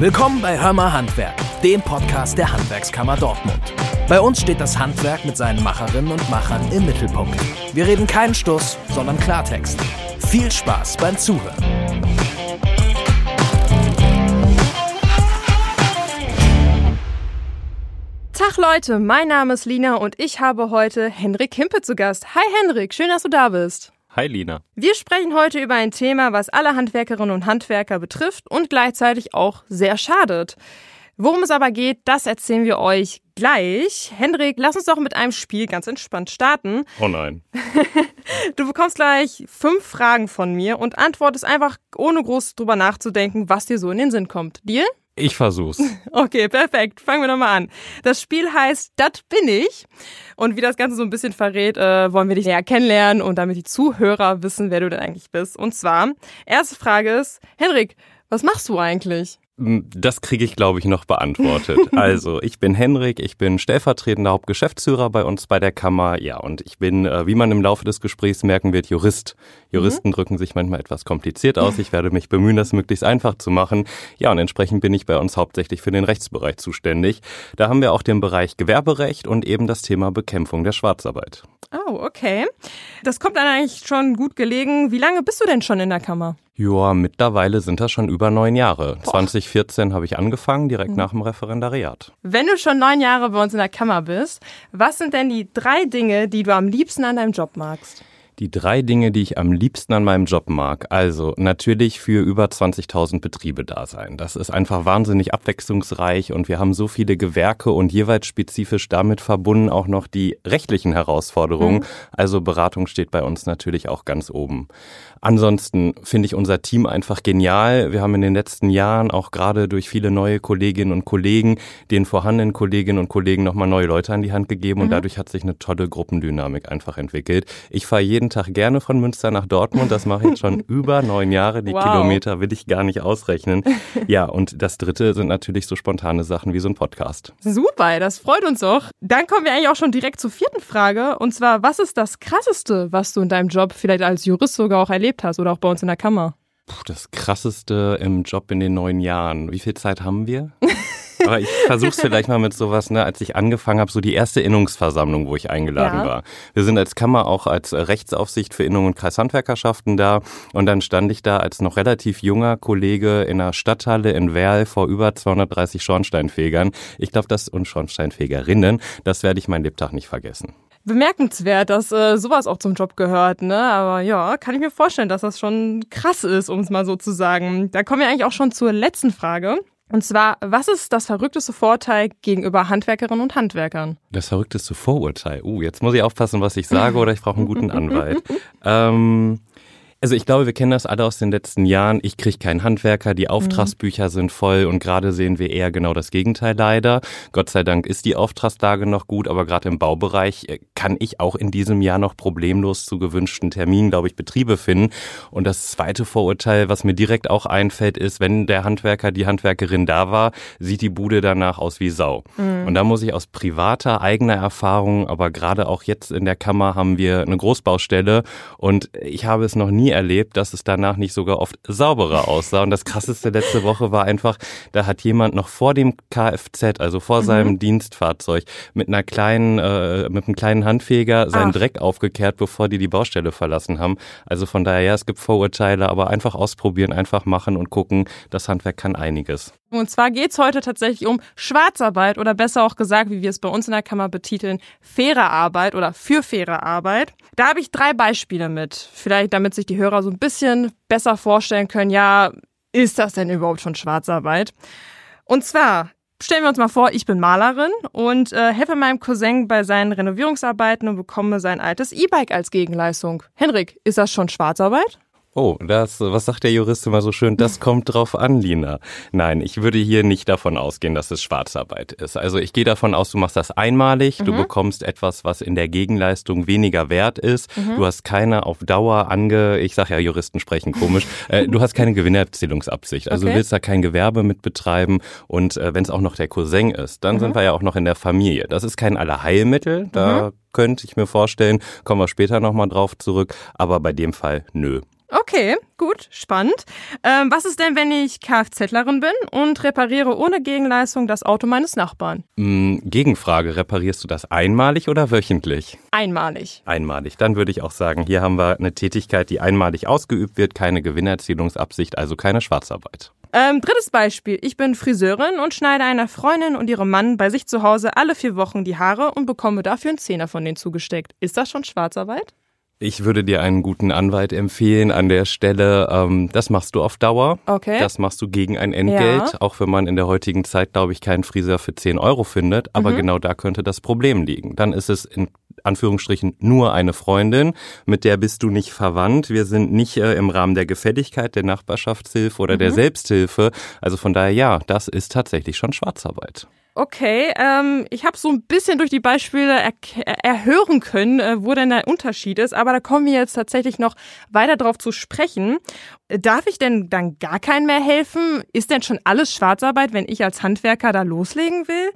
Willkommen bei Hörmer Handwerk, dem Podcast der Handwerkskammer Dortmund. Bei uns steht das Handwerk mit seinen Macherinnen und Machern im Mittelpunkt. Wir reden keinen Stuss, sondern Klartext. Viel Spaß beim Zuhören. Tag Leute, mein Name ist Lina und ich habe heute Henrik Himpe zu Gast. Hi Henrik, schön, dass du da bist. Hi Lina. Wir sprechen heute über ein Thema, was alle Handwerkerinnen und Handwerker betrifft und gleichzeitig auch sehr schadet. Worum es aber geht, das erzählen wir euch gleich. Hendrik, lass uns doch mit einem Spiel ganz entspannt starten. Oh nein. Du bekommst gleich fünf Fragen von mir und antwortest einfach ohne groß drüber nachzudenken, was dir so in den Sinn kommt. Deal? Ich versuch's. Okay, perfekt. Fangen wir nochmal an. Das Spiel heißt Das bin ich. Und wie das Ganze so ein bisschen verrät, äh, wollen wir dich näher kennenlernen und damit die Zuhörer wissen, wer du denn eigentlich bist. Und zwar, erste Frage ist, Henrik, was machst du eigentlich? Das kriege ich, glaube ich, noch beantwortet. Also, ich bin Henrik, ich bin stellvertretender Hauptgeschäftsführer bei uns bei der Kammer. Ja, und ich bin, äh, wie man im Laufe des Gesprächs merken wird, Jurist. Juristen mhm. drücken sich manchmal etwas kompliziert aus. Ich werde mich bemühen, das möglichst einfach zu machen. Ja, und entsprechend bin ich bei uns hauptsächlich für den Rechtsbereich zuständig. Da haben wir auch den Bereich Gewerberecht und eben das Thema Bekämpfung der Schwarzarbeit. Oh, okay. Das kommt dann eigentlich schon gut gelegen. Wie lange bist du denn schon in der Kammer? Ja, mittlerweile sind das schon über neun Jahre. Boah. 2014 habe ich angefangen, direkt mhm. nach dem Referendariat. Wenn du schon neun Jahre bei uns in der Kammer bist, was sind denn die drei Dinge, die du am liebsten an deinem Job magst? Die drei Dinge, die ich am liebsten an meinem Job mag. Also natürlich für über 20.000 Betriebe da sein. Das ist einfach wahnsinnig abwechslungsreich und wir haben so viele Gewerke und jeweils spezifisch damit verbunden auch noch die rechtlichen Herausforderungen. Mhm. Also Beratung steht bei uns natürlich auch ganz oben. Ansonsten finde ich unser Team einfach genial. Wir haben in den letzten Jahren auch gerade durch viele neue Kolleginnen und Kollegen den vorhandenen Kolleginnen und Kollegen nochmal neue Leute an die Hand gegeben und mhm. dadurch hat sich eine tolle Gruppendynamik einfach entwickelt. Ich fahre jeden jeden Tag gerne von Münster nach Dortmund. Das mache ich schon über neun Jahre. Die wow. Kilometer will ich gar nicht ausrechnen. Ja, und das dritte sind natürlich so spontane Sachen wie so ein Podcast. Super, das freut uns auch. Dann kommen wir eigentlich auch schon direkt zur vierten Frage. Und zwar, was ist das Krasseste, was du in deinem Job vielleicht als Jurist sogar auch erlebt hast oder auch bei uns in der Kammer? Puh, das Krasseste im Job in den neun Jahren. Wie viel Zeit haben wir? Aber ich versuche es vielleicht mal mit sowas, ne, als ich angefangen habe, so die erste Innungsversammlung, wo ich eingeladen ja. war. Wir sind als Kammer auch als Rechtsaufsicht für Innung und Kreishandwerkerschaften da. Und dann stand ich da als noch relativ junger Kollege in einer Stadthalle in Werl vor über 230 Schornsteinfegern. Ich glaube, das und Schornsteinfegerinnen, das werde ich mein Lebtag nicht vergessen bemerkenswert, dass äh, sowas auch zum Job gehört, ne? Aber ja, kann ich mir vorstellen, dass das schon krass ist, um es mal so zu sagen. Da kommen wir eigentlich auch schon zur letzten Frage. Und zwar, was ist das verrückteste Vorteil gegenüber Handwerkerinnen und Handwerkern? Das verrückteste Vorurteil. Uh, jetzt muss ich aufpassen, was ich sage, oder ich brauche einen guten Anwalt. ähm, also ich glaube, wir kennen das alle aus den letzten Jahren. Ich kriege keinen Handwerker, die Auftragsbücher mhm. sind voll und gerade sehen wir eher genau das Gegenteil leider. Gott sei Dank ist die Auftragslage noch gut, aber gerade im Baubereich äh, kann ich auch in diesem Jahr noch problemlos zu gewünschten Terminen, glaube ich, Betriebe finden. Und das zweite Vorurteil, was mir direkt auch einfällt, ist, wenn der Handwerker, die Handwerkerin da war, sieht die Bude danach aus wie Sau. Mhm. Und da muss ich aus privater, eigener Erfahrung, aber gerade auch jetzt in der Kammer haben wir eine Großbaustelle und ich habe es noch nie nie erlebt, dass es danach nicht sogar oft sauberer aussah. Und das krasseste letzte Woche war einfach, da hat jemand noch vor dem Kfz, also vor mhm. seinem Dienstfahrzeug, mit einer kleinen, äh, mit einem kleinen Handfeger seinen Ach. Dreck aufgekehrt, bevor die die Baustelle verlassen haben. Also von daher, ja, es gibt Vorurteile, aber einfach ausprobieren, einfach machen und gucken. Das Handwerk kann einiges. Und zwar geht's heute tatsächlich um Schwarzarbeit oder besser auch gesagt, wie wir es bei uns in der Kammer betiteln, faire Arbeit oder für faire Arbeit. Da habe ich drei Beispiele mit. Vielleicht damit sich die Hörer so ein bisschen besser vorstellen können, ja, ist das denn überhaupt schon Schwarzarbeit? Und zwar stellen wir uns mal vor, ich bin Malerin und äh, helfe meinem Cousin bei seinen Renovierungsarbeiten und bekomme sein altes E-Bike als Gegenleistung. Henrik, ist das schon Schwarzarbeit? Oh, das, was sagt der Jurist immer so schön? Das kommt drauf an, Lina. Nein, ich würde hier nicht davon ausgehen, dass es Schwarzarbeit ist. Also ich gehe davon aus, du machst das einmalig, mhm. du bekommst etwas, was in der Gegenleistung weniger wert ist. Mhm. Du hast keine auf Dauer ange, ich sag ja, Juristen sprechen komisch, äh, du hast keine Gewinnerzielungsabsicht. Also okay. du willst da kein Gewerbe mit betreiben und äh, wenn es auch noch der Cousin ist, dann mhm. sind wir ja auch noch in der Familie. Das ist kein Allerheilmittel, da mhm. könnte ich mir vorstellen, kommen wir später nochmal drauf zurück, aber bei dem Fall nö. Okay, gut, spannend. Ähm, was ist denn, wenn ich Kfzlerin bin und repariere ohne Gegenleistung das Auto meines Nachbarn? Mm, Gegenfrage, reparierst du das einmalig oder wöchentlich? Einmalig. Einmalig. Dann würde ich auch sagen, hier haben wir eine Tätigkeit, die einmalig ausgeübt wird, keine Gewinnerzielungsabsicht, also keine Schwarzarbeit. Ähm, drittes Beispiel. Ich bin Friseurin und schneide einer Freundin und ihrem Mann bei sich zu Hause alle vier Wochen die Haare und bekomme dafür einen Zehner von denen zugesteckt. Ist das schon Schwarzarbeit? Ich würde dir einen guten Anwalt empfehlen an der Stelle. Ähm, das machst du auf Dauer. Okay. Das machst du gegen ein Entgelt, Ja. auch wenn man in der heutigen Zeit, glaube ich, keinen Friseur für 10 Euro findet. Aber Mhm. genau da könnte das Problem liegen. Dann ist es in Anführungsstrichen nur eine Freundin, mit der bist du nicht verwandt. Wir sind nicht äh, im Rahmen der Gefälligkeit, der Nachbarschaftshilfe oder Mhm. der Selbsthilfe. Also von daher, ja, das ist tatsächlich schon Schwarzarbeit. Okay, ähm, ich habe so ein bisschen durch die Beispiele erk- erhören können, äh, wo denn der Unterschied ist, aber da kommen wir jetzt tatsächlich noch weiter drauf zu sprechen. Äh, Darf ich denn dann gar keinen mehr helfen? Ist denn schon alles Schwarzarbeit, wenn ich als Handwerker da loslegen will?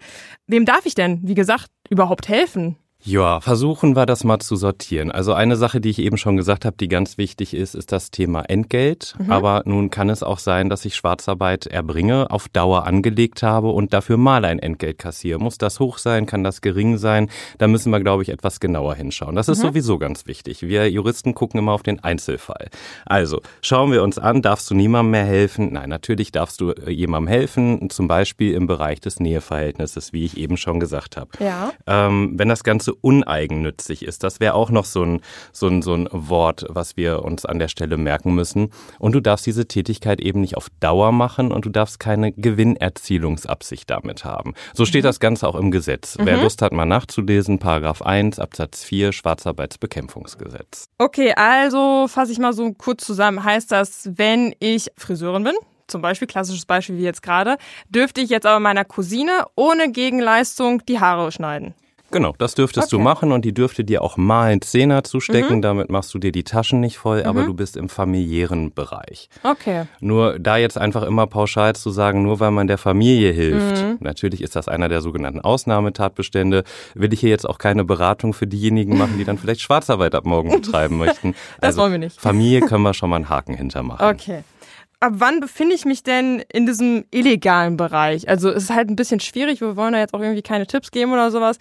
Wem darf ich denn, wie gesagt, überhaupt helfen? Ja, versuchen wir das mal zu sortieren. Also eine Sache, die ich eben schon gesagt habe, die ganz wichtig ist, ist das Thema Entgelt. Aber nun kann es auch sein, dass ich Schwarzarbeit erbringe, auf Dauer angelegt habe und dafür mal ein Entgelt kassiere. Muss das hoch sein? Kann das gering sein? Da müssen wir, glaube ich, etwas genauer hinschauen. Das ist sowieso ganz wichtig. Wir Juristen gucken immer auf den Einzelfall. Also schauen wir uns an, darfst du niemandem mehr helfen? Nein, natürlich darfst du äh, jemandem helfen, zum Beispiel im Bereich des Näheverhältnisses, wie ich eben schon gesagt habe. Ja. Ähm, wenn das Ganze uneigennützig ist, das wäre auch noch so ein, so, ein, so ein Wort, was wir uns an der Stelle merken müssen. Und du darfst diese Tätigkeit eben nicht auf Dauer machen und du darfst keine Gewinnerzielungsabsicht damit haben. So steht das Ganze auch im Gesetz. Wer Lust hat, mal nachzulesen, Paragraph 1 Absatz 4 Schwarzarbeitsbekämpfungsgesetz. Okay, also fasse ich mal so kurz zusammen. Heißt das, wenn ich Friseurin bin, zum Beispiel, klassisches Beispiel wie jetzt gerade, dürfte ich jetzt aber meiner Cousine ohne Gegenleistung die Haare schneiden? Genau, das dürftest du Okay. machen und die dürfte dir auch mal einen Zehner zustecken. Damit machst du dir die Taschen nicht voll, aber du bist im familiären Bereich. Okay. Nur da jetzt einfach immer pauschal zu sagen, nur weil man der Familie hilft, natürlich ist das einer der sogenannten Ausnahmetatbestände, will ich hier jetzt auch keine Beratung für diejenigen machen, die dann vielleicht Schwarzarbeit ab morgen betreiben möchten. Das wollen wir nicht. Familie können wir schon mal einen Haken hintermachen. Okay. Ab wann befinde ich mich denn in diesem illegalen Bereich? Also es ist halt ein bisschen schwierig, wir wollen da jetzt auch irgendwie keine Tipps geben oder sowas.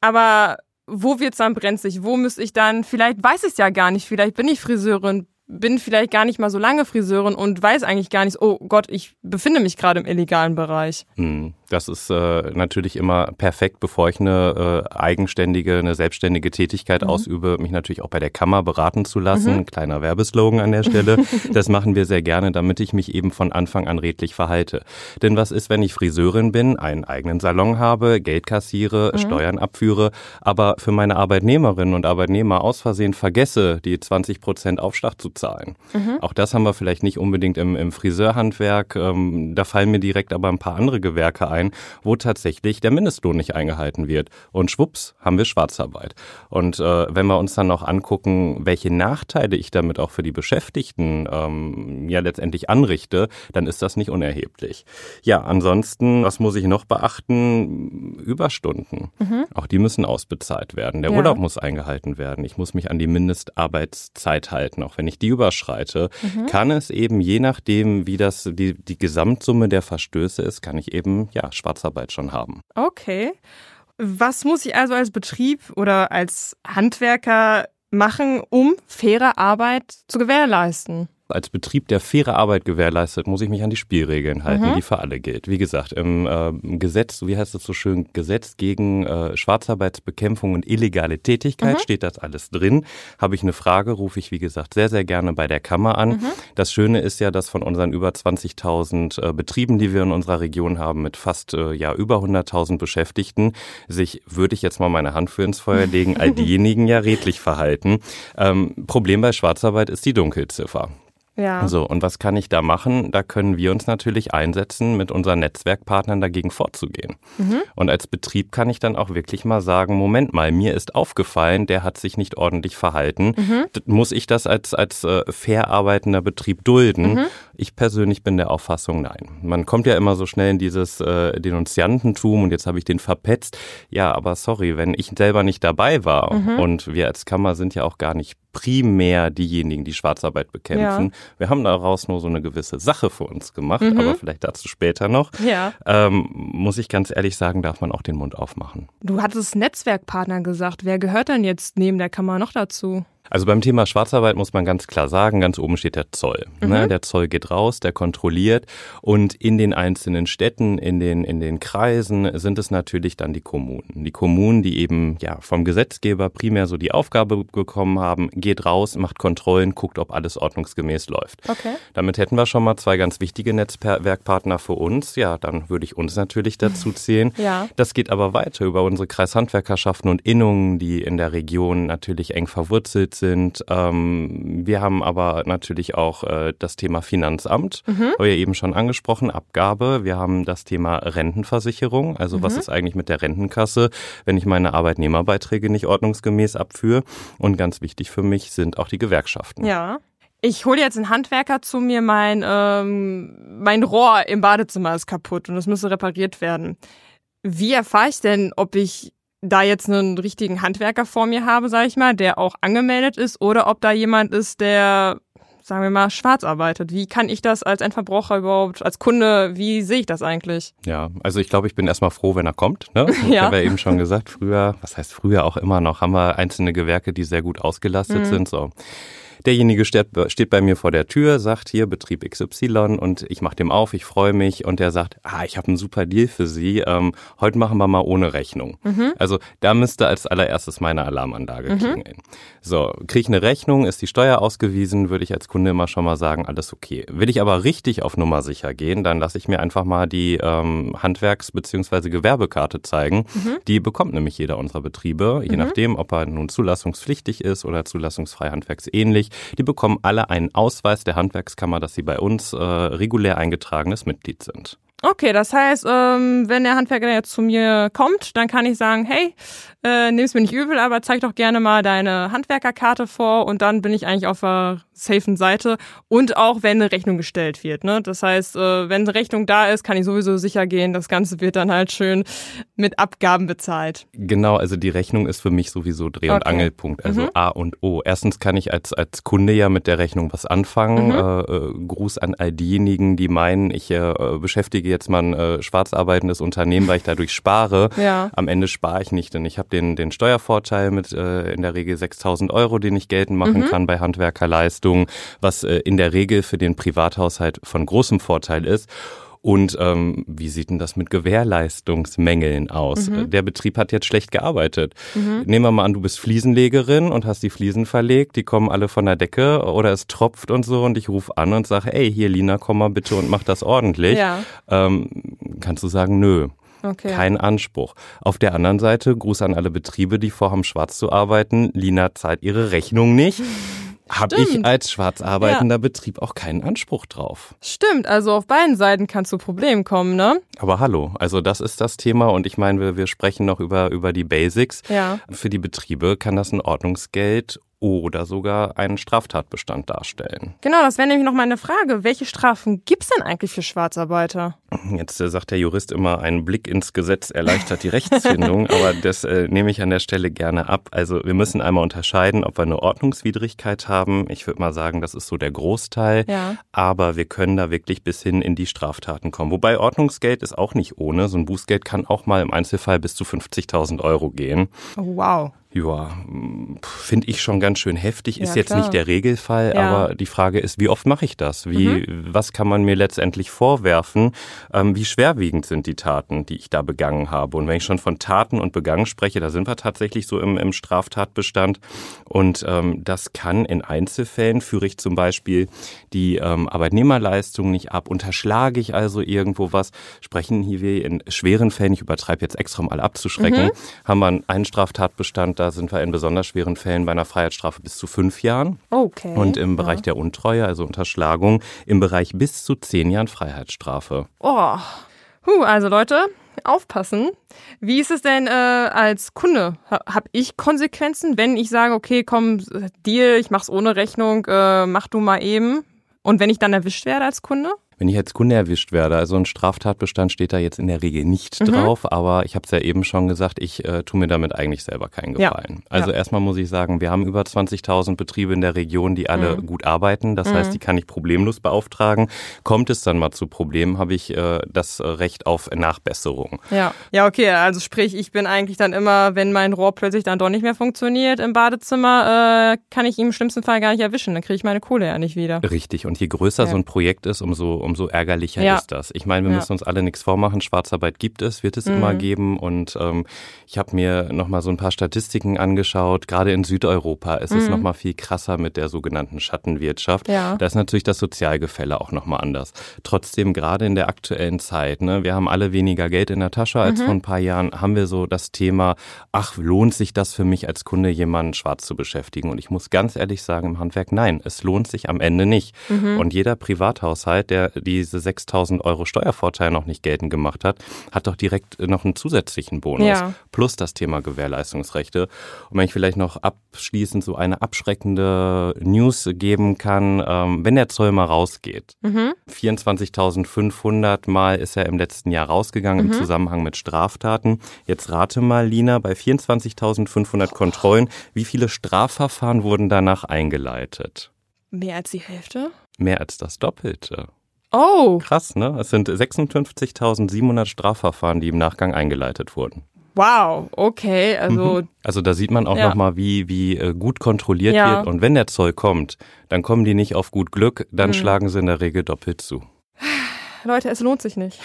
Aber wo wird's dann brenzlig? Wo müsste ich dann, vielleicht weiß ich es ja gar nicht, vielleicht bin ich Friseurin, bin vielleicht gar nicht mal so lange Friseurin und weiß eigentlich gar nicht, oh Gott, ich befinde mich gerade im illegalen Bereich. Hm, Das ist äh, natürlich immer perfekt, bevor ich eine äh, eigenständige, eine selbstständige Tätigkeit ausübe, mich natürlich auch bei der Kammer beraten zu lassen. Kleiner Werbeslogan an der Stelle. das machen wir sehr gerne, damit ich mich eben von Anfang an redlich verhalte. Denn was ist, wenn ich Friseurin bin, einen eigenen Salon habe, Geld kassiere, Steuern abführe, aber für meine Arbeitnehmerinnen und Arbeitnehmer aus Versehen vergesse, die 20 Prozent Aufschlag zu zahlen. Auch das haben wir vielleicht nicht unbedingt im, im Friseurhandwerk. Ähm, da fallen mir direkt aber ein paar andere Gewerke ein, wo tatsächlich der Mindestlohn nicht eingehalten wird. Und schwupps, haben wir Schwarzarbeit. Und äh, wenn wir uns dann noch angucken, welche Nachteile ich damit auch für die Beschäftigten ähm, ja letztendlich anrichte, dann ist das nicht unerheblich. Ja, ansonsten, was muss ich noch beachten? Überstunden. Auch die müssen ausbezahlt werden. Der Ja. Urlaub muss eingehalten werden. Ich muss mich an die Mindestarbeitszeit halten. Auch wenn ich die überschreite, kann es eben, je nachdem, wie das die, die Gesamtsumme der Verstöße ist, kann ich eben ja Schwarzarbeit schon haben. Okay. Was muss ich also als Betrieb oder als Handwerker machen, um faire Arbeit zu gewährleisten? Als Betrieb, der faire Arbeit gewährleistet, muss ich mich an die Spielregeln halten, Mhm. die für alle gilt. Wie gesagt, im äh, Gesetz, wie heißt es so schön, Gesetz gegen äh, Schwarzarbeitsbekämpfung und illegale Tätigkeit Mhm. steht das alles drin. Habe ich eine Frage, rufe ich, wie gesagt, sehr, sehr gerne bei der Kammer an. Mhm. Das Schöne ist ja, dass von unseren über 20.000 äh, Betrieben, die wir in unserer Region haben, mit fast äh, ja über 100.000 Beschäftigten, sich, würde ich jetzt mal meine Hand für ins Feuer legen, all diejenigen ja redlich verhalten. Ähm, Problem bei Schwarzarbeit ist die Dunkelziffer. Ja. So, und was kann ich da machen? Da können wir uns natürlich einsetzen, mit unseren Netzwerkpartnern dagegen vorzugehen. Und als Betrieb kann ich dann auch wirklich mal sagen, Moment mal, mir ist aufgefallen, der hat sich nicht ordentlich verhalten. D- Muss ich das als, als äh, fair arbeitender Betrieb dulden? Ich persönlich bin der Auffassung, nein. Man kommt ja immer so schnell in dieses äh, Denunziantentum und jetzt habe ich den verpetzt. Ja, aber sorry, wenn ich selber nicht dabei war und wir als Kammer sind ja auch gar nicht primär diejenigen, die Schwarzarbeit bekämpfen. Ja. Wir haben daraus nur so eine gewisse Sache für uns gemacht, mhm. aber vielleicht dazu später noch. Ja. Ähm, muss ich ganz ehrlich sagen, darf man auch den Mund aufmachen. Du hattest Netzwerkpartner gesagt. Wer gehört denn jetzt neben der Kammer noch dazu? Also beim Thema Schwarzarbeit muss man ganz klar sagen, ganz oben steht der Zoll. Ne? Mhm. Ne? Der Zoll geht raus, der kontrolliert und in den einzelnen Städten, in den, in den Kreisen sind es natürlich dann die Kommunen. Die Kommunen, die eben ja vom Gesetzgeber primär so die Aufgabe bekommen haben, geht raus, macht Kontrollen, guckt, ob alles ordnungsgemäß läuft. Okay. Damit hätten wir schon mal zwei ganz wichtige Netzwerkpartner für uns. Ja, dann würde ich uns natürlich dazu zählen. ja. Das geht aber weiter über unsere Kreishandwerkerschaften und Innungen, die in der Region natürlich eng verwurzelt sind. Ähm, wir haben aber natürlich auch äh, das Thema Finanzamt, mhm. habe ja eben schon angesprochen, Abgabe. Wir haben das Thema Rentenversicherung, also mhm. was ist eigentlich mit der Rentenkasse, wenn ich meine Arbeitnehmerbeiträge nicht ordnungsgemäß abführe. Und ganz wichtig für mich sind auch die Gewerkschaften. Ja. Ich hole jetzt einen Handwerker zu mir, mein, ähm, mein Rohr im Badezimmer ist kaputt und es müsste repariert werden. Wie erfahre ich denn, ob ich da jetzt einen richtigen Handwerker vor mir habe, sage ich mal, der auch angemeldet ist, oder ob da jemand ist, der sagen wir mal, schwarz arbeitet. Wie kann ich das als Endverbraucher überhaupt, als Kunde, wie sehe ich das eigentlich? Ja, also ich glaube, ich bin erstmal froh, wenn er kommt. Ne? Ich ja. habe ja eben schon gesagt, früher, was heißt früher auch immer noch, haben wir einzelne Gewerke, die sehr gut ausgelastet mhm. sind. So. Derjenige steht, steht bei mir vor der Tür, sagt hier Betrieb XY und ich mache dem auf, ich freue mich und der sagt, ah, ich habe einen super Deal für Sie. Ähm, heute machen wir mal ohne Rechnung. Mhm. Also da müsste als allererstes meine Alarmanlage mhm. klingeln. So, kriege ich eine Rechnung, ist die Steuer ausgewiesen, würde ich als Kunde immer schon mal sagen, alles okay. Will ich aber richtig auf Nummer sicher gehen, dann lasse ich mir einfach mal die ähm, Handwerks- bzw. Gewerbekarte zeigen. Mhm. Die bekommt nämlich jeder unserer Betriebe, je mhm. nachdem, ob er nun zulassungspflichtig ist oder zulassungsfrei handwerksähnlich. Die bekommen alle einen Ausweis der Handwerkskammer, dass sie bei uns äh, regulär eingetragenes Mitglied sind. Okay, das heißt, ähm, wenn der Handwerker jetzt zu mir kommt, dann kann ich sagen, hey, äh, nimm's mir nicht übel, aber zeig doch gerne mal deine Handwerkerkarte vor und dann bin ich eigentlich auf der safen Seite und auch wenn eine Rechnung gestellt wird. Ne? Das heißt, äh, wenn eine Rechnung da ist, kann ich sowieso sicher gehen, das Ganze wird dann halt schön mit Abgaben bezahlt. Genau, also die Rechnung ist für mich sowieso Dreh- und okay. Angelpunkt, also mhm. A und O. Erstens kann ich als, als Kunde ja mit der Rechnung was anfangen. Mhm. Äh, äh Gruß an all diejenigen, die meinen, ich äh, beschäftige jetzt mal ein äh, schwarz arbeitendes Unternehmen, weil ich dadurch spare. Ja. Am Ende spare ich nicht, denn ich habe den, den Steuervorteil mit äh, in der Regel 6.000 Euro, den ich geltend machen mhm. kann bei Handwerkerleistungen, was äh, in der Regel für den Privathaushalt von großem Vorteil ist. Und ähm, wie sieht denn das mit Gewährleistungsmängeln aus? Mhm. Der Betrieb hat jetzt schlecht gearbeitet. Mhm. Nehmen wir mal an, du bist Fliesenlegerin und hast die Fliesen verlegt, die kommen alle von der Decke oder es tropft und so und ich rufe an und sage, ey, hier Lina, komm mal bitte und mach das ordentlich. Ja. Ähm, kannst du sagen, nö. Okay. Kein Anspruch. Auf der anderen Seite, Gruß an alle Betriebe, die vorhaben, schwarz zu arbeiten. Lina zahlt ihre Rechnung nicht. habe ich als schwarz arbeitender ja. Betrieb auch keinen Anspruch drauf. Stimmt, also auf beiden Seiten kann es zu Problemen kommen, ne? Aber hallo, also das ist das Thema und ich meine, wir, wir sprechen noch über, über die Basics. Ja. Für die Betriebe kann das ein Ordnungsgeld oder sogar einen Straftatbestand darstellen. Genau, das wäre nämlich noch meine Frage. Welche Strafen gibt es denn eigentlich für Schwarzarbeiter? Jetzt äh, sagt der Jurist immer, ein Blick ins Gesetz erleichtert die Rechtsfindung, aber das äh, nehme ich an der Stelle gerne ab. Also wir müssen einmal unterscheiden, ob wir eine Ordnungswidrigkeit haben. Ich würde mal sagen, das ist so der Großteil. Ja. Aber wir können da wirklich bis hin in die Straftaten kommen. Wobei Ordnungsgeld ist auch nicht ohne. So ein Bußgeld kann auch mal im Einzelfall bis zu 50.000 Euro gehen. Oh, wow ja, finde ich schon ganz schön heftig. Ist ja, jetzt nicht der Regelfall, ja. aber die Frage ist, wie oft mache ich das? Wie, mhm. was kann man mir letztendlich vorwerfen? Ähm, wie schwerwiegend sind die Taten, die ich da begangen habe? Und wenn ich schon von Taten und Begangen spreche, da sind wir tatsächlich so im, im Straftatbestand. Und ähm, das kann in Einzelfällen, führe ich zum Beispiel die ähm, Arbeitnehmerleistung nicht ab, unterschlage ich also irgendwo was, sprechen hier wir in schweren Fällen, ich übertreibe jetzt extra mal abzuschrecken, mhm. haben wir einen Straftatbestand, da sind wir in besonders schweren Fällen bei einer Freiheitsstrafe bis zu fünf Jahren. Okay. Und im Bereich ja. der Untreue, also Unterschlagung, im Bereich bis zu zehn Jahren Freiheitsstrafe. Oh. Huh, also Leute, aufpassen. Wie ist es denn äh, als Kunde? Habe ich Konsequenzen, wenn ich sage, okay, komm, Deal, ich mach's ohne Rechnung, äh, mach du mal eben? Und wenn ich dann erwischt werde als Kunde? Wenn ich als Kunde erwischt werde, also ein Straftatbestand steht da jetzt in der Regel nicht mhm. drauf, aber ich habe es ja eben schon gesagt, ich äh, tue mir damit eigentlich selber keinen Gefallen. Ja. Also ja. erstmal muss ich sagen, wir haben über 20.000 Betriebe in der Region, die alle mhm. gut arbeiten. Das mhm. heißt, die kann ich problemlos beauftragen. Kommt es dann mal zu Problemen, habe ich äh, das Recht auf Nachbesserung. Ja, ja, okay. Also sprich, ich bin eigentlich dann immer, wenn mein Rohr plötzlich dann doch nicht mehr funktioniert im Badezimmer, äh, kann ich ihn im schlimmsten Fall gar nicht erwischen. Dann kriege ich meine Kohle ja nicht wieder. Richtig. Und je größer ja. so ein Projekt ist, umso, umso ärgerlicher ja. ist das. Ich meine, wir ja. müssen uns alle nichts vormachen. Schwarzarbeit gibt es, wird es mhm. immer geben. Und ähm, ich habe mir nochmal so ein paar Statistiken angeschaut. Gerade in Südeuropa ist mhm. es nochmal viel krasser mit der sogenannten Schattenwirtschaft. Ja. Da ist natürlich das Sozialgefälle auch nochmal anders. Trotzdem, gerade in der aktuellen Zeit, ne, wir haben alle weniger Geld in der Tasche als mhm. vor ein paar Jahren, haben wir so das Thema, ach, lohnt sich das für mich als Kunde, jemanden schwarz zu beschäftigen? Und ich muss ganz ehrlich sagen, im Handwerk, nein, es lohnt sich am Ende nicht. Mhm. Und jeder Privathaushalt, der diese 6000 Euro Steuervorteil noch nicht geltend gemacht hat, hat doch direkt noch einen zusätzlichen Bonus. Ja. Plus das Thema Gewährleistungsrechte. Und wenn ich vielleicht noch abschließend so eine abschreckende News geben kann, ähm, wenn der Zoll mal rausgeht. Mhm. 24.500 Mal ist er im letzten Jahr rausgegangen mhm. im Zusammenhang mit Straftaten. Jetzt rate mal, Lina, bei 24.500 Kontrollen, wie viele Strafverfahren wurden danach eingeleitet? Mehr als die Hälfte? Mehr als das Doppelte. Oh. Krass, ne? Es sind 56.700 Strafverfahren, die im Nachgang eingeleitet wurden. Wow, okay, also. Mhm. Also da sieht man auch ja. nochmal, wie, wie äh, gut kontrolliert ja. wird. Und wenn der Zoll kommt, dann kommen die nicht auf gut Glück, dann mhm. schlagen sie in der Regel doppelt zu. Leute, es lohnt sich nicht.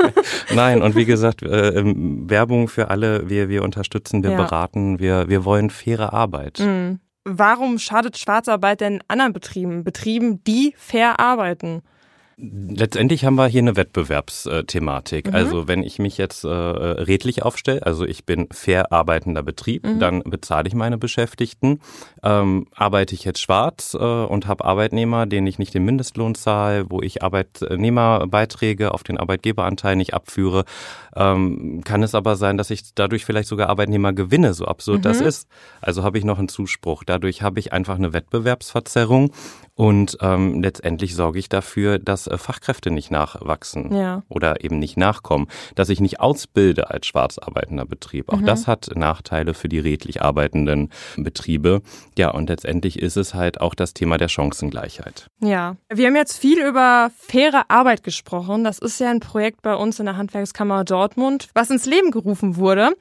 Nein, und wie gesagt, äh, ähm, Werbung für alle, wir, wir unterstützen, wir ja. beraten, wir, wir wollen faire Arbeit. Mhm. Warum schadet Schwarzarbeit denn anderen Betrieben, Betrieben, die fair arbeiten? Letztendlich haben wir hier eine Wettbewerbsthematik. Mhm. Also wenn ich mich jetzt äh, redlich aufstelle, also ich bin fair arbeitender Betrieb, mhm. dann bezahle ich meine Beschäftigten. Ähm, arbeite ich jetzt schwarz äh, und habe Arbeitnehmer, denen ich nicht den Mindestlohn zahle, wo ich Arbeitnehmerbeiträge auf den Arbeitgeberanteil nicht abführe, ähm, kann es aber sein, dass ich dadurch vielleicht sogar Arbeitnehmer gewinne, so absurd mhm. das ist. Also habe ich noch einen Zuspruch. Dadurch habe ich einfach eine Wettbewerbsverzerrung und ähm, letztendlich sorge ich dafür, dass äh, Fachkräfte nicht nachwachsen ja. oder eben nicht nachkommen, dass ich nicht ausbilde als schwarz arbeitender Betrieb. Auch mhm. das hat Nachteile für die redlich arbeitenden Betriebe. Ja, und letztendlich ist es halt auch das Thema der Chancengleichheit. Ja, wir haben jetzt viel über faire Arbeit gesprochen. Das ist ja ein Projekt bei uns in der Handwerkskammer Dortmund, was ins Leben gerufen wurde.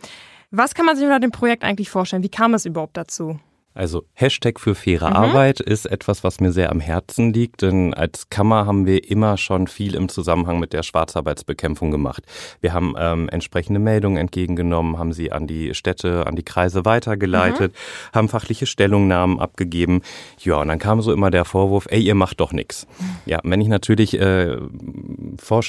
Was kann man sich unter dem Projekt eigentlich vorstellen? Wie kam es überhaupt dazu? Also Hashtag für faire mhm. Arbeit ist etwas, was mir sehr am Herzen liegt, denn als Kammer haben wir immer schon viel im Zusammenhang mit der Schwarzarbeitsbekämpfung gemacht. Wir haben ähm, entsprechende Meldungen entgegengenommen, haben sie an die Städte, an die Kreise weitergeleitet, mhm. haben fachliche Stellungnahmen abgegeben. Ja, und dann kam so immer der Vorwurf, ey, ihr macht doch nichts. Ja, wenn ich natürlich äh,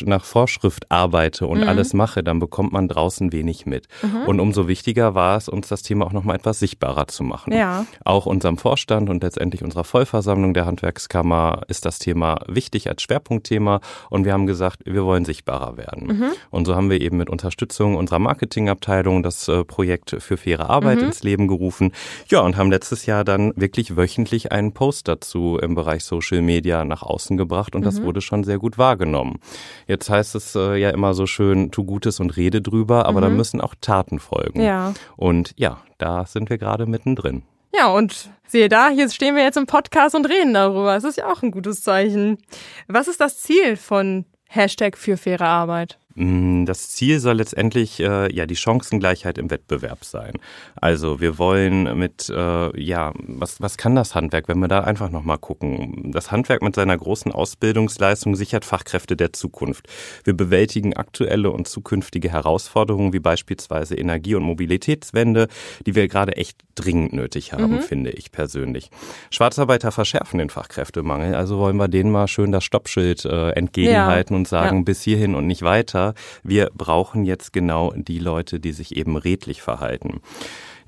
nach Vorschrift arbeite und mhm. alles mache, dann bekommt man draußen wenig mit. Mhm. Und umso wichtiger war es, uns das Thema auch nochmal etwas sichtbarer zu machen. Ja. Auch unserem Vorstand und letztendlich unserer Vollversammlung der Handwerkskammer ist das Thema wichtig als Schwerpunktthema und wir haben gesagt, wir wollen sichtbarer werden. Mhm. Und so haben wir eben mit Unterstützung unserer Marketingabteilung das äh, Projekt für faire Arbeit mhm. ins Leben gerufen. Ja, und haben letztes Jahr dann wirklich wöchentlich einen Post dazu im Bereich Social Media nach außen gebracht und mhm. das wurde schon sehr gut wahrgenommen. Jetzt heißt es äh, ja immer so schön, tu Gutes und rede drüber, aber da mhm. müssen auch Taten folgen. Ja. Und ja, da sind wir gerade mittendrin. Ja, und siehe da, hier stehen wir jetzt im Podcast und reden darüber. Das ist ja auch ein gutes Zeichen. Was ist das Ziel von Hashtag für faire Arbeit? Mm, das Ziel soll letztendlich äh, ja die Chancengleichheit im Wettbewerb sein. Also wir wollen mit äh, ja was was kann das Handwerk, wenn wir da einfach noch mal gucken. Das Handwerk mit seiner großen Ausbildungsleistung sichert Fachkräfte der Zukunft. Wir bewältigen aktuelle und zukünftige Herausforderungen wie beispielsweise Energie- und Mobilitätswende, die wir gerade echt dringend nötig haben, mhm. finde ich persönlich. Schwarzarbeiter verschärfen den Fachkräftemangel, also wollen wir denen mal schön das Stoppschild äh, entgegenhalten ja. und sagen ja. bis hierhin und nicht weiter wir brauchen jetzt genau die Leute, die sich eben redlich verhalten.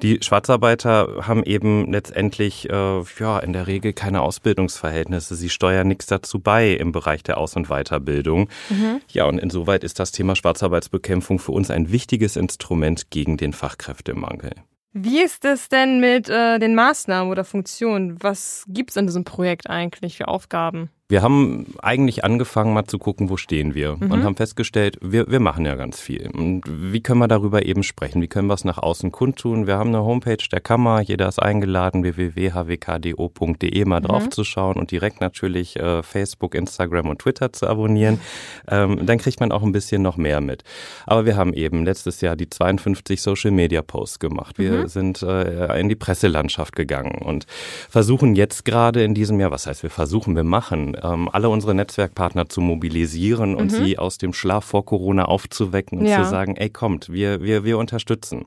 Die Schwarzarbeiter haben eben letztendlich äh, ja in der Regel keine Ausbildungsverhältnisse. Sie steuern nichts dazu bei im Bereich der Aus- und Weiterbildung. Mhm. Ja, und insoweit ist das Thema Schwarzarbeitsbekämpfung für uns ein wichtiges Instrument gegen den Fachkräftemangel. Wie ist es denn mit äh, den Maßnahmen oder Funktionen? Was gibt es in diesem Projekt eigentlich für Aufgaben? Wir haben eigentlich angefangen, mal zu gucken, wo stehen wir mhm. und haben festgestellt, wir, wir machen ja ganz viel. Und wie können wir darüber eben sprechen? Wie können wir es nach außen kundtun? Wir haben eine Homepage der Kammer, jeder ist eingeladen, www.hwkdo.de mal mhm. draufzuschauen und direkt natürlich äh, Facebook, Instagram und Twitter zu abonnieren. Ähm, dann kriegt man auch ein bisschen noch mehr mit. Aber wir haben eben letztes Jahr die 52 Social Media Posts gemacht. Wir mhm. sind äh, in die Presselandschaft gegangen und versuchen jetzt gerade in diesem Jahr, was heißt wir versuchen, wir machen, ähm, alle unsere Netzwerkpartner zu mobilisieren und mhm. sie aus dem Schlaf vor Corona aufzuwecken und ja. zu sagen, ey, kommt, wir, wir, wir unterstützen.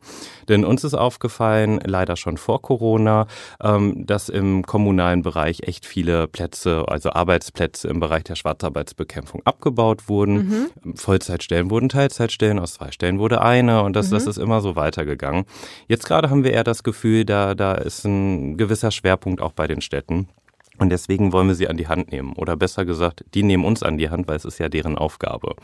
Denn uns ist aufgefallen, leider schon vor Corona, ähm, dass im kommunalen Bereich echt viele Plätze, also Arbeitsplätze im Bereich der Schwarzarbeitsbekämpfung abgebaut wurden. Mhm. Vollzeitstellen wurden Teilzeitstellen, aus zwei Stellen wurde eine und das, mhm. das ist immer so weitergegangen. Jetzt gerade haben wir eher das Gefühl, da, da ist ein gewisser Schwerpunkt auch bei den Städten. Und deswegen wollen wir sie an die Hand nehmen. Oder besser gesagt, die nehmen uns an die Hand, weil es ist ja deren Aufgabe.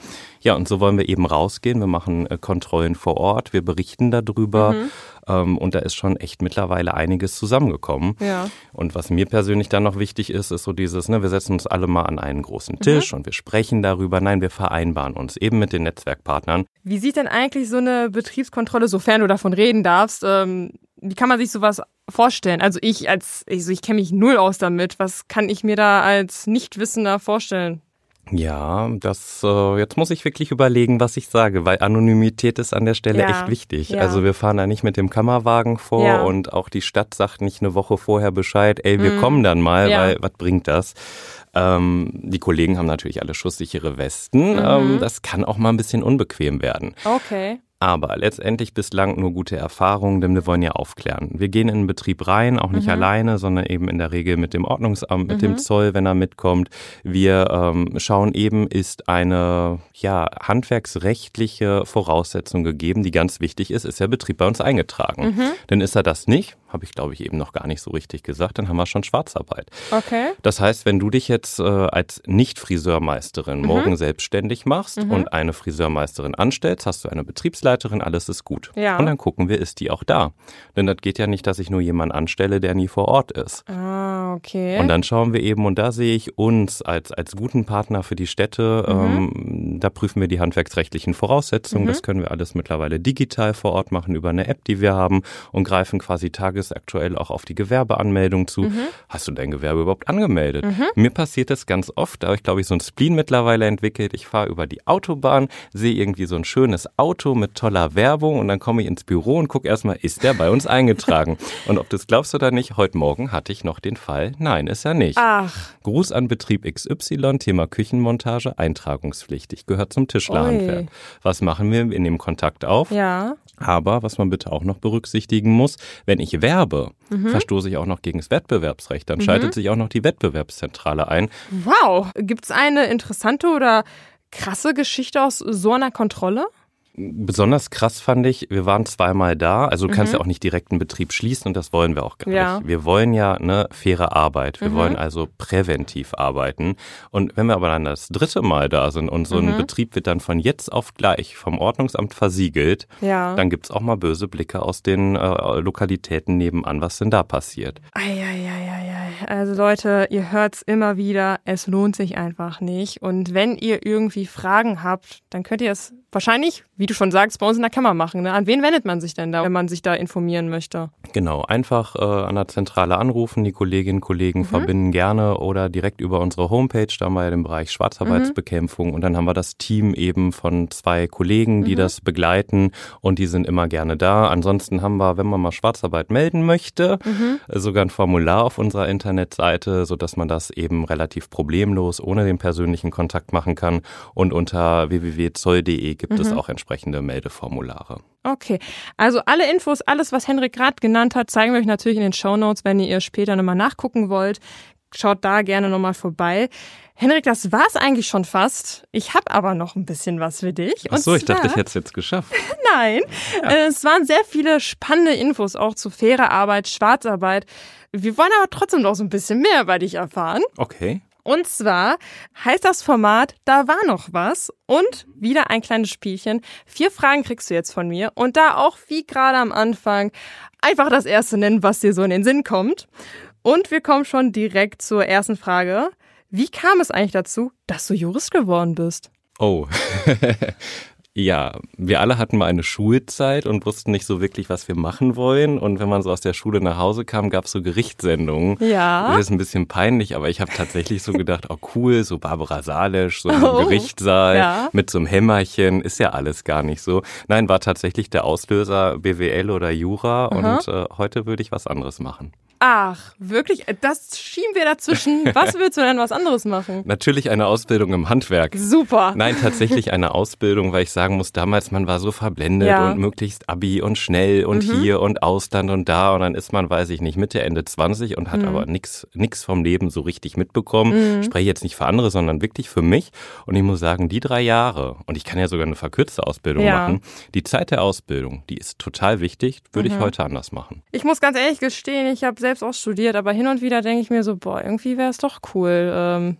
Ja, und so wollen wir eben rausgehen. Wir machen äh, Kontrollen vor Ort, wir berichten darüber. Mhm. Ähm, und da ist schon echt mittlerweile einiges zusammengekommen. Ja. Und was mir persönlich dann noch wichtig ist, ist so dieses, ne, wir setzen uns alle mal an einen großen mhm. Tisch mhm. und wir sprechen darüber. Nein, wir vereinbaren uns eben mit den Netzwerkpartnern. Wie sieht denn eigentlich so eine Betriebskontrolle, sofern du davon reden darfst, ähm, wie kann man sich sowas vorstellen? Also ich als, also ich kenne mich null aus damit. Was kann ich mir da als Nichtwissender vorstellen? Ja, das äh, jetzt muss ich wirklich überlegen, was ich sage, weil Anonymität ist an der Stelle ja, echt wichtig. Ja. Also wir fahren da nicht mit dem Kammerwagen vor ja. und auch die Stadt sagt nicht eine Woche vorher Bescheid, ey, wir mhm. kommen dann mal, weil was bringt das? Ähm, die Kollegen haben natürlich alle schusssichere Westen. Mhm. Ähm, das kann auch mal ein bisschen unbequem werden. Okay. Aber letztendlich bislang nur gute Erfahrungen, denn wir wollen ja aufklären. Wir gehen in den Betrieb rein, auch nicht mhm. alleine, sondern eben in der Regel mit dem Ordnungsamt, mit mhm. dem Zoll, wenn er mitkommt. Wir ähm, schauen eben, ist eine ja, handwerksrechtliche Voraussetzung gegeben, die ganz wichtig ist, ist der Betrieb bei uns eingetragen. Mhm. Denn ist er das nicht, habe ich glaube ich eben noch gar nicht so richtig gesagt, dann haben wir schon Schwarzarbeit. Okay. Das heißt, wenn du dich jetzt äh, als Nicht-Friseurmeisterin mhm. morgen selbstständig machst mhm. und eine Friseurmeisterin anstellst, hast du eine Betriebsleiterin, alles ist gut. Ja. Und dann gucken wir, ist die auch da? Denn das geht ja nicht, dass ich nur jemanden anstelle, der nie vor Ort ist. Ah, okay. Und dann schauen wir eben, und da sehe ich uns als, als guten Partner für die Städte, mhm. ähm, da prüfen wir die handwerksrechtlichen Voraussetzungen. Mhm. Das können wir alles mittlerweile digital vor Ort machen über eine App, die wir haben und greifen quasi tagesaktuell auch auf die Gewerbeanmeldung zu. Mhm. Hast du dein Gewerbe überhaupt angemeldet? Mhm. Mir passiert das ganz oft, da habe ich glaube ich so ein Spleen mittlerweile entwickelt. Ich fahre über die Autobahn, sehe irgendwie so ein schönes Auto mit toller Werbung und dann komme ich ins Büro und gucke erstmal, ist der bei uns eingetragen? und ob du es glaubst oder nicht, heute Morgen hatte ich noch den Fall, nein, ist er nicht. Ach. Gruß an Betrieb XY, Thema Küchenmontage, eintragungspflichtig, gehört zum Tischlerhandwerk. Ui. Was machen wir? Wir nehmen Kontakt auf. Ja. Aber was man bitte auch noch berücksichtigen muss, wenn ich werbe, mhm. verstoße ich auch noch gegen das Wettbewerbsrecht. Dann mhm. schaltet sich auch noch die Wettbewerbszentrale ein. Wow. Gibt es eine interessante oder krasse Geschichte aus so einer Kontrolle? Besonders krass fand ich, wir waren zweimal da. Also du kannst mhm. ja auch nicht direkt einen Betrieb schließen und das wollen wir auch gar ja. nicht. Wir wollen ja eine faire Arbeit. Wir mhm. wollen also präventiv arbeiten. Und wenn wir aber dann das dritte Mal da sind und so mhm. ein Betrieb wird dann von jetzt auf gleich vom Ordnungsamt versiegelt, ja. dann gibt's auch mal böse Blicke aus den äh, Lokalitäten nebenan, was denn da passiert. Eieieiei. Also Leute, ihr hört's immer wieder, es lohnt sich einfach nicht. Und wenn ihr irgendwie Fragen habt, dann könnt ihr es wahrscheinlich, wie du schon sagst, bei uns in der Kammer machen. Ne? An wen wendet man sich denn da, wenn man sich da informieren möchte? Genau, einfach äh, an der Zentrale anrufen. Die Kolleginnen und Kollegen mhm. verbinden gerne oder direkt über unsere Homepage, da haben wir ja den Bereich Schwarzarbeitsbekämpfung. Mhm. Und dann haben wir das Team eben von zwei Kollegen, die mhm. das begleiten und die sind immer gerne da. Ansonsten haben wir, wenn man mal Schwarzarbeit melden möchte, mhm. sogar ein Formular auf unserer Internetseite, sodass man das eben relativ problemlos ohne den persönlichen Kontakt machen kann. Und unter www.zoll.de gibt mhm. es auch entsprechende Meldeformulare. Okay, also alle Infos, alles, was Henrik gerade genannt hat, zeigen wir euch natürlich in den Show Notes, wenn ihr später nochmal nachgucken wollt. Schaut da gerne nochmal vorbei. Henrik, das war's eigentlich schon fast. Ich habe aber noch ein bisschen was für dich. Ach so, ich dachte, ich hätte es jetzt geschafft. Nein, ja. es waren sehr viele spannende Infos auch zu fairer Arbeit, Schwarzarbeit. Wir wollen aber trotzdem noch so ein bisschen mehr bei dich erfahren. Okay. Und zwar heißt das Format Da war noch was und wieder ein kleines Spielchen. Vier Fragen kriegst du jetzt von mir und da auch wie gerade am Anfang einfach das erste nennen, was dir so in den Sinn kommt. Und wir kommen schon direkt zur ersten Frage. Wie kam es eigentlich dazu, dass du Jurist geworden bist? Oh. Ja, wir alle hatten mal eine Schulzeit und wussten nicht so wirklich, was wir machen wollen. Und wenn man so aus der Schule nach Hause kam, gab es so Gerichtssendungen. Ja. Das ist ein bisschen peinlich, aber ich habe tatsächlich so gedacht, oh cool, so Barbara Salisch, so ein oh, Gerichtssaal ja. mit so einem Hämmerchen, ist ja alles gar nicht so. Nein, war tatsächlich der Auslöser BWL oder Jura Aha. und äh, heute würde ich was anderes machen. Ach, wirklich? Das schieben wir dazwischen. Was willst du denn was anderes machen? Natürlich eine Ausbildung im Handwerk. Super. Nein, tatsächlich eine Ausbildung, weil ich sagen muss, damals man war so verblendet ja. und möglichst Abi und schnell und mhm. hier und Ausland und da und dann ist man, weiß ich nicht, Mitte, Ende 20 und hat mhm. aber nichts nix vom Leben so richtig mitbekommen. Mhm. Spreche jetzt nicht für andere, sondern wirklich für mich. Und ich muss sagen, die drei Jahre, und ich kann ja sogar eine verkürzte Ausbildung ja. machen, die Zeit der Ausbildung, die ist total wichtig, würde ich mhm. heute anders machen. Ich muss ganz ehrlich gestehen, ich habe selbst auch studiert, aber hin und wieder denke ich mir so, boah, irgendwie wäre es doch cool, ähm,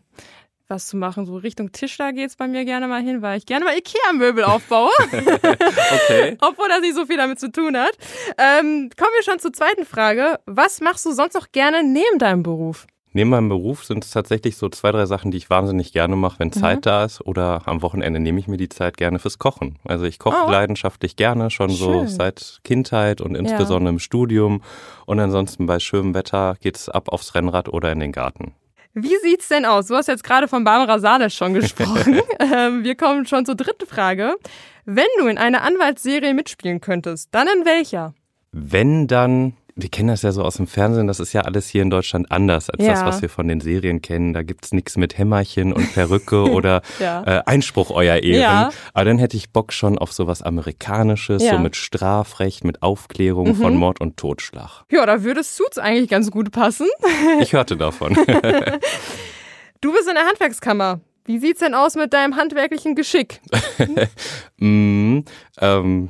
was zu machen. So Richtung Tischler geht es bei mir gerne mal hin, weil ich gerne mal Ikea-Möbel aufbaue. okay. Obwohl das nicht so viel damit zu tun hat. Ähm, kommen wir schon zur zweiten Frage. Was machst du sonst noch gerne neben deinem Beruf? Neben meinem Beruf sind es tatsächlich so zwei, drei Sachen, die ich wahnsinnig gerne mache, wenn mhm. Zeit da ist. Oder am Wochenende nehme ich mir die Zeit gerne fürs Kochen. Also ich koche oh. leidenschaftlich gerne, schon Schön. so seit Kindheit und insbesondere ja. im Studium. Und ansonsten bei schönem Wetter geht es ab aufs Rennrad oder in den Garten. Wie sieht's denn aus? Du hast jetzt gerade von Barbara Sales schon gesprochen. ähm, wir kommen schon zur dritten Frage. Wenn du in einer Anwaltsserie mitspielen könntest, dann in welcher? Wenn dann wir kennen das ja so aus dem Fernsehen, das ist ja alles hier in Deutschland anders als ja. das, was wir von den Serien kennen. Da gibt's nichts mit Hämmerchen und Perücke oder ja. äh, Einspruch euer Ehren. Ja. Aber dann hätte ich Bock schon auf sowas Amerikanisches, so mit Strafrecht, mit Aufklärung mhm. von Mord und Totschlag. Ja, da würde Suits eigentlich ganz gut passen. ich hörte davon. du bist in der Handwerkskammer. Wie sieht's denn aus mit deinem handwerklichen Geschick? mm, ähm,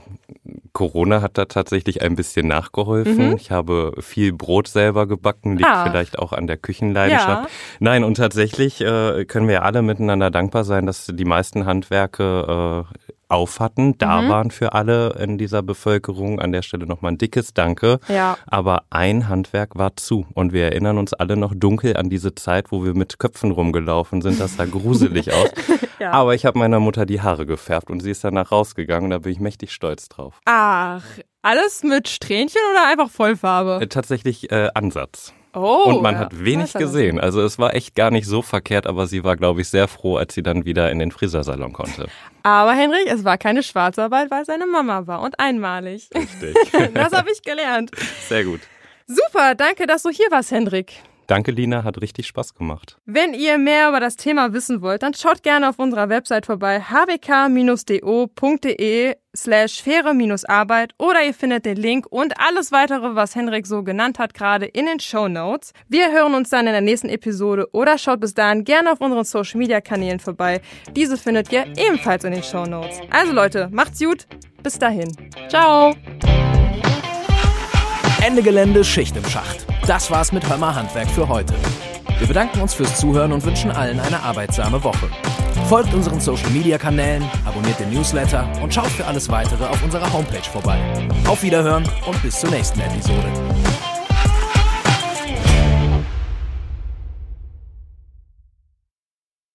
Corona hat da tatsächlich ein bisschen nachgeholfen. Mhm. Ich habe viel Brot selber gebacken, liegt ah. vielleicht auch an der Küchenleidenschaft. Ja. Nein, und tatsächlich äh, können wir alle miteinander dankbar sein, dass die meisten Handwerke äh, auf hatten, da mhm. waren für alle in dieser Bevölkerung. An der Stelle nochmal ein dickes Danke. Ja. Aber ein Handwerk war zu. Und wir erinnern uns alle noch dunkel an diese Zeit, wo wir mit Köpfen rumgelaufen sind. Das sah gruselig aus. ja. Aber ich habe meiner Mutter die Haare gefärbt und sie ist danach rausgegangen. Da bin ich mächtig stolz drauf. Ach, alles mit Strähnchen oder einfach Vollfarbe? Äh, tatsächlich äh, Ansatz. Oh, und man ja. hat wenig gesehen. Also es war echt gar nicht so verkehrt, aber sie war, glaube ich, sehr froh, als sie dann wieder in den Friseursalon konnte. Aber Henrik, es war keine Schwarzarbeit, weil seine Mama war und einmalig. Richtig. das habe ich gelernt. Sehr gut. Super, danke, dass du hier warst, Henrik. Danke, Lina, hat richtig Spaß gemacht. Wenn ihr mehr über das Thema wissen wollt, dann schaut gerne auf unserer Website vorbei hwk-do.de slash faire-arbeit oder ihr findet den Link und alles weitere, was Henrik so genannt hat, gerade in den Show Notes. Wir hören uns dann in der nächsten Episode oder schaut bis dahin gerne auf unseren Social Media Kanälen vorbei. Diese findet ihr ebenfalls in den Show Notes. Also Leute, macht's gut. Bis dahin. Ciao. Ende Gelände, Schicht im Schacht. Das war's mit Hörmer Handwerk für heute. Wir bedanken uns fürs Zuhören und wünschen allen eine arbeitsame Woche. Folgt unseren Social Media Kanälen, abonniert den Newsletter und schaut für alles weitere auf unserer Homepage vorbei. Auf Wiederhören und bis zur nächsten Episode.